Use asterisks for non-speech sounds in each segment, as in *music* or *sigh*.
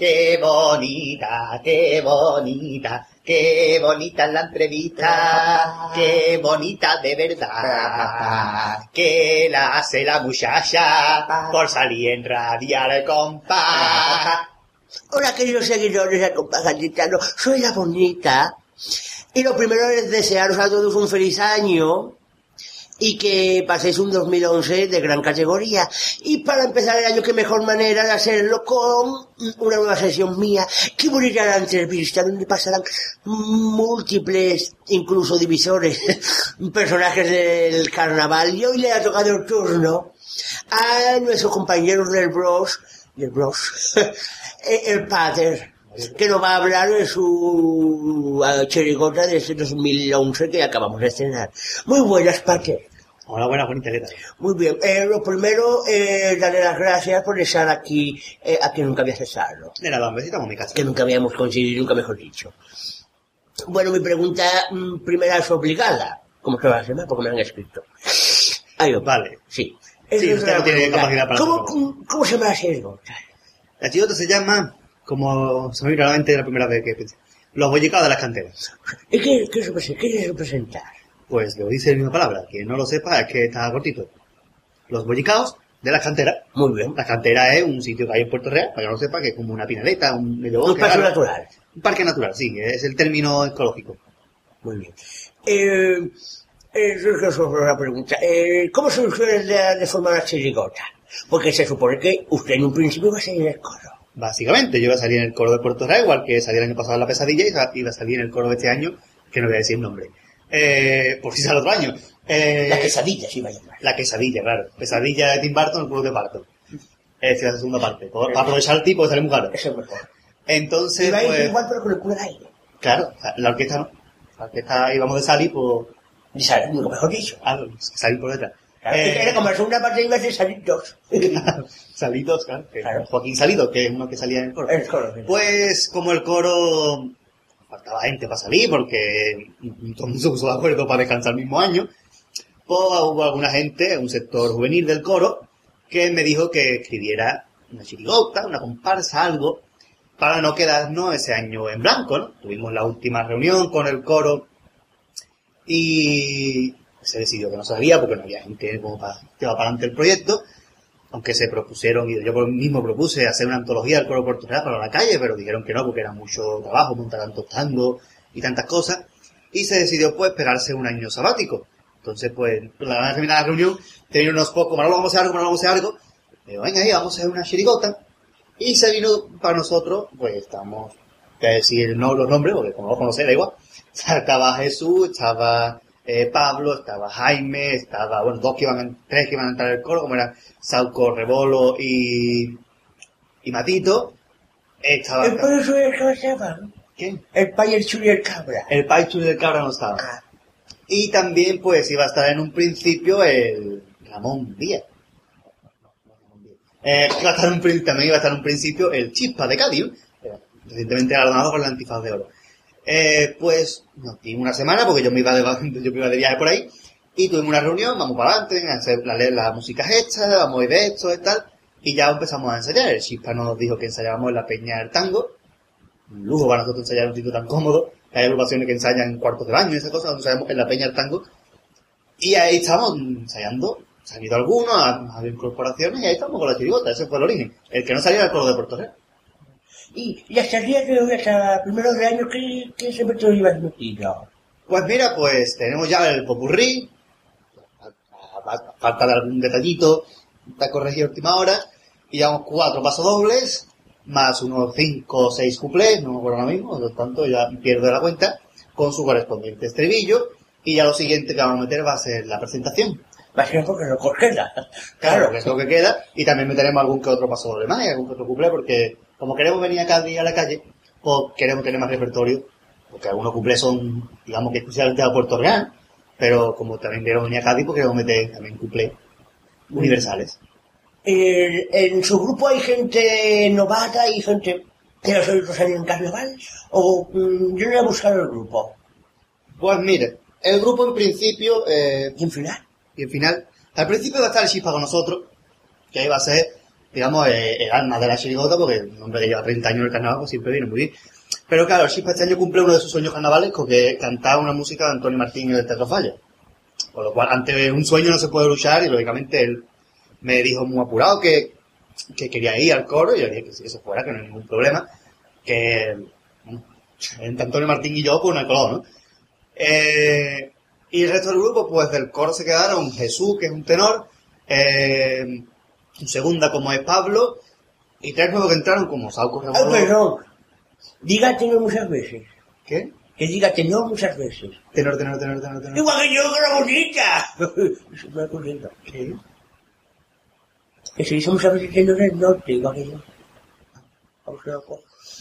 Qué bonita, qué bonita, qué bonita la entrevista, qué bonita de verdad, que la hace la muchacha por salir en radial compás. Hola queridos seguidores de Compás soy la bonita. Y lo primero es desearos a todos un feliz año y que paséis un 2011 de gran categoría. Y para empezar el año, qué mejor manera de hacerlo con una nueva sesión mía. Qué bonita la entrevista, donde pasarán múltiples, incluso divisores, *laughs* personajes del carnaval. Y hoy le ha tocado el turno a nuestros compañeros del Bros, del Bros, *laughs* el Pater, que nos va a hablar de su uh, chirigota de este 2011 que acabamos de estrenar. Muy buenas, Pater. Hola, buenas, bonita, ¿qué tal? Muy bien. Eh, lo primero, eh, darle las gracias por estar aquí, eh, aquí nunca habías estado. De nada, visitamos mi casa. Que nunca habíamos conseguido, nunca mejor dicho. Bueno, mi pregunta mm, primera es obligada. ¿Cómo se va a hacer? Porque me han escrito. Ahí va. Vale. Sí. Sí, es usted la no tiene pregunta. capacidad para ¿Cómo, hacerlo. cómo, se llama la chirigota? La chirigota se llama, como se me vino a la mente la primera vez que pensé, los bollicados de las canteras. ¿Y qué, qué, representa? ¿Qué quiere representar? Pues lo dice la misma palabra, quien no lo sepa es que está cortito. Los bollicaos de las canteras. Muy bien. La cantera es un sitio que hay en Puerto Real, para que no lo sepa, que es como una pinaleta, un medio Un claro. natural. Un parque natural, sí, es el término ecológico. Muy bien. Eh, eh, la pregunta. Eh, ¿Cómo surgió la de formar la chirigota? Porque se supone que usted en un principio va a salir en el coro. Básicamente, yo iba a salir en el coro de Puerto Real, igual que salí el año pasado en la pesadilla, y iba a salir en el coro de este año, que no voy a decir el nombre. Eh, por si sale otro año. Eh, La quesadilla se iba a llamar. La quesadilla, claro. Pesadilla de Tim Burton, el culo de Barton. Es decir, la segunda parte. Por- Para aprovechar el tipo de salir muy caro. Eso es mejor. Entonces, Iba a ir pues, igual pero con el culo al aire. claro, la orquesta no. La orquesta íbamos de salir por, Y salir, nunca mejor dicho. ah, salir por detrás. Claro, Eh, que era como la segunda parte iba a ser salir dos. Salidos, claro. que- Claro. Joaquín Salido, que es uno que salía en el coro. El coro. sí. Pues como el coro faltaba gente para salir porque todo el mundo se puso de acuerdo para descansar el mismo año, pues hubo alguna gente, un sector juvenil del coro, que me dijo que escribiera una chirigota, una comparsa, algo, para no quedarnos ese año en blanco, ¿no? Tuvimos la última reunión con el coro y se decidió que no se sabía porque no había gente como para llevar para adelante el proyecto, aunque se propusieron, y yo mismo propuse hacer una antología del coro Real para la calle, pero dijeron que no, porque era mucho trabajo montar tantos tangos y tantas cosas, y se decidió pues pegarse un año sabático. Entonces pues, la van a terminar la reunión, tenía unos pocos, Manolo vamos a hacer algo, vamos a hacer algo, digo, venga ahí, vamos a hacer una chirigota, y se vino para nosotros, pues estamos, voy a decir no, los nombres, porque como no conocéis, da igual, *laughs* estaba Jesús, estaba eh, Pablo, estaba Jaime, estaba, bueno, dos que iban, a- tres que iban a entrar al coro, como eran Sauco, Rebolo y, y Matito, estaba, El el cabra se llama. ¿quién? El payo, el chulo y el cabra. El Paichu del Cabra no estaba. Ah, Y también, pues, iba a estar en un principio el Ramón Díaz. Eh, iba a estar un también iba a estar en un principio el Chispa de Cádiz, eh, recientemente galardonado con el antifaz de oro. Eh, pues nos dimos una semana porque yo me iba de, *laughs* yo me iba de viaje por ahí y tuvimos una reunión, vamos para adelante, a hacer la, la música hecha, vamos a ir de esto y tal, y ya empezamos a ensayar. El Chispa nos dijo que ensayábamos en la Peña del Tango, un lujo para nosotros ensayar en un sitio tan cómodo, hay agrupaciones que ensayan en cuartos de baño y esas cosas, ensayamos en la Peña del Tango, y ahí estamos ensayando, se han ido algunos, ha ha habido incorporaciones, y ahí estamos con la chirigota, ese fue el origen. El que no salía era el coro de Puerto Real. Y, y hasta el día de hoy, hasta primeros de año, ¿qué, qué te ibas metido? Pues mira, pues tenemos ya el popurrí, falta de algún detallito, está corregido a última hora, y llevamos cuatro pasodobles, más unos cinco o seis cuplés, no me acuerdo ahora mismo, por lo tanto ya pierdo la cuenta, con su correspondiente estribillo, y ya lo siguiente que vamos a meter va a ser la presentación. Va a ser porque no queda. Claro, que es lo que queda, y también meteremos algún que otro pasodoble más y algún que otro cuplé, porque como queremos venir a cada día a la calle, pues queremos tener más repertorio, porque algunos cuplés son, digamos que exclusivamente a Puerto Real, pero como también queremos venir a Cádiz, pues queremos meter también cuplés universales. Eh, en su grupo hay gente novata y gente que no soy Rosario en carnaval. O mm, yo no voy a buscar el grupo. Pues mire, el grupo en principio, eh, Y en final, y al final, al principio va a estar el Chispa con nosotros, que ahí va a ser digamos, eh, el alma de la chirigota, porque un hombre que lleva 30 años en el carnaval, pues siempre viene muy bien. Pero claro, Chispa este año cumple uno de sus sueños carnavalescos, que es cantar una música de Antonio Martín en el Teatro Falla. Con lo cual, ante un sueño no se puede luchar, y lógicamente él me dijo muy apurado que, que quería ir al coro, y yo dije que que se fuera, que no hay ningún problema. Que, entre Antonio Martín y yo, pues no hay color, ¿no? Eh, y el resto del grupo, pues del coro se quedaron Jesús, que es un tenor, eh, un segunda como es Pablo, y tres nuevos que entraron como Sauco Ay, Rebolón. perdón. Diga tenor muchas veces. ¿Qué? Que diga tenor muchas veces. Tenor, tenor, tenor, tenor, tenor. Igual que yo, que era bonita. Eso me ha ocurrido. ¿Qué? Que se dice muchas veces tenor del norte, igual que yo. Vamos a ver,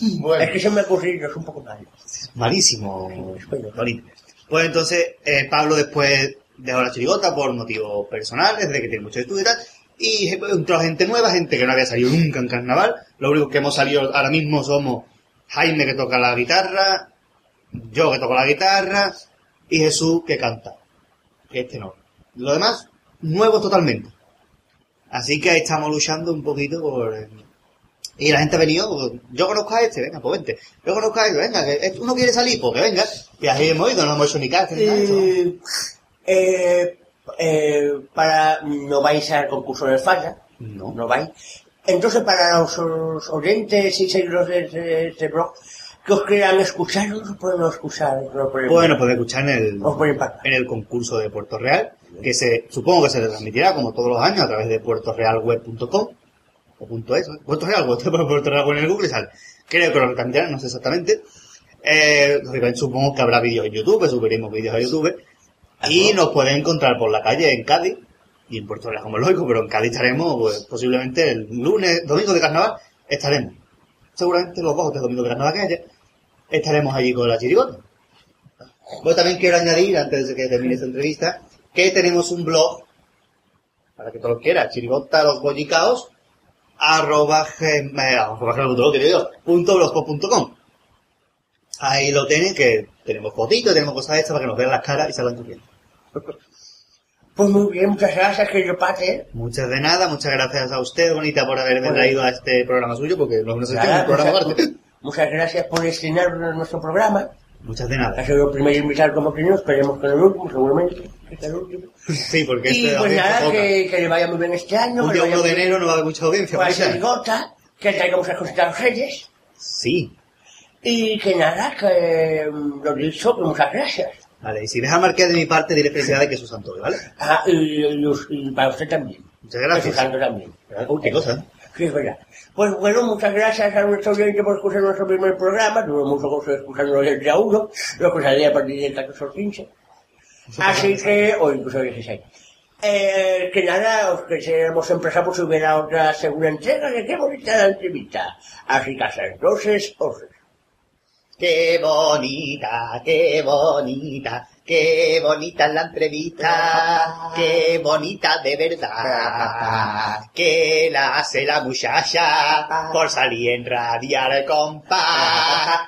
Es Bueno, que se me ha ocurrido, es un poco malo. malísimo, Bueno. Pues entonces, eh, Pablo después dejó la chirigota por motivos personales, desde que tiene mucho estudio y tal, y entró gente nueva, gente que no había salido nunca en carnaval. Lo único que hemos salido ahora mismo somos Jaime que toca la guitarra, yo que toco la guitarra, y Jesús que canta. Este no. Lo demás, nuevos totalmente. Así que estamos luchando un poquito por... eh, Y la gente ha venido, yo conozco a este, venga, pues vente. Yo conozco a este, venga, que uno quiere salir, pues que venga. Y así hemos ido, no hemos hecho ni eh, eh, para, no vais al concurso del Falla, No. no vais. Entonces, para los, los oyentes y seguidores de este, blog, que os quieran escuchar, no os pueden escuchar. No pueden, Bueno, puede escuchar en el, pueden en el concurso de Puerto Real, que se, supongo que se transmitirá como todos los años a través de puertorealweb.com o punto ¿eh? Puerto Real, *laughs* Puerto Real en el Google y sale. Creo que lo retransmitirán, no sé exactamente. Eh, supongo que habrá vídeos en YouTube, subiremos vídeos a YouTube. Y nos pueden encontrar por la calle en Cádiz y en Puerto Real como lógico, pero en Cádiz estaremos pues, posiblemente el lunes, domingo de carnaval, estaremos. Seguramente los dos de domingo de carnaval que haya, estaremos allí con la chirigota. Pues también quiero añadir, antes de que termine esta entrevista, que tenemos un blog, para que todo lo quiera, chirigota los bollicaos, arroba gmail, arroba gmail, lo que digo, punto blogspot.com. Ahí lo tienen, que tenemos fotitos, tenemos cosas estas para que nos vean las caras y salgan corriendo. Pues muy bien, muchas gracias, querido Pate. Muchas de nada, muchas gracias a usted, Bonita, por haberme Bueno. traído a este programa suyo, porque no nos Nada, un programa aparte. muchas gracias por estrenar nuestro programa. Muchas de Ha nada. sido el primer invitado como primero, esperemos que no el último, seguramente. sea el último. Sí, porque Y este pues nada, que, que le vaya muy bien este año. Un día vaya 1 de enero no va a haber mucha audiencia. con chirigota, que traiga muchas cositas a los reyes. Sí. Y que nada, que mm, lo dicho, que muchas gracias. Vale, y si deja marcar de mi parte, diré felicidades que es su santo, ¿vale? Ah, y, para usted también. Muchas gracias. santo también. Uy, qué cosa. Sí, es verdad. Pues bueno, muchas gracias a nuestro oyente por escuchar nuestro primer programa. Tuve mucho gusto de escucharlo el día uno, lo que salía a partir del 14 o 15. Así que, o incluso 16. Eh, que nada, os quisiéramos empezar por si hubiera otra segunda entrega, que qué bonita la entrevista. Así que hasta entonces, os Qué bonita, qué bonita, qué bonita la entrevista, qué bonita de verdad, que la hace la muchacha por salir en radial compás.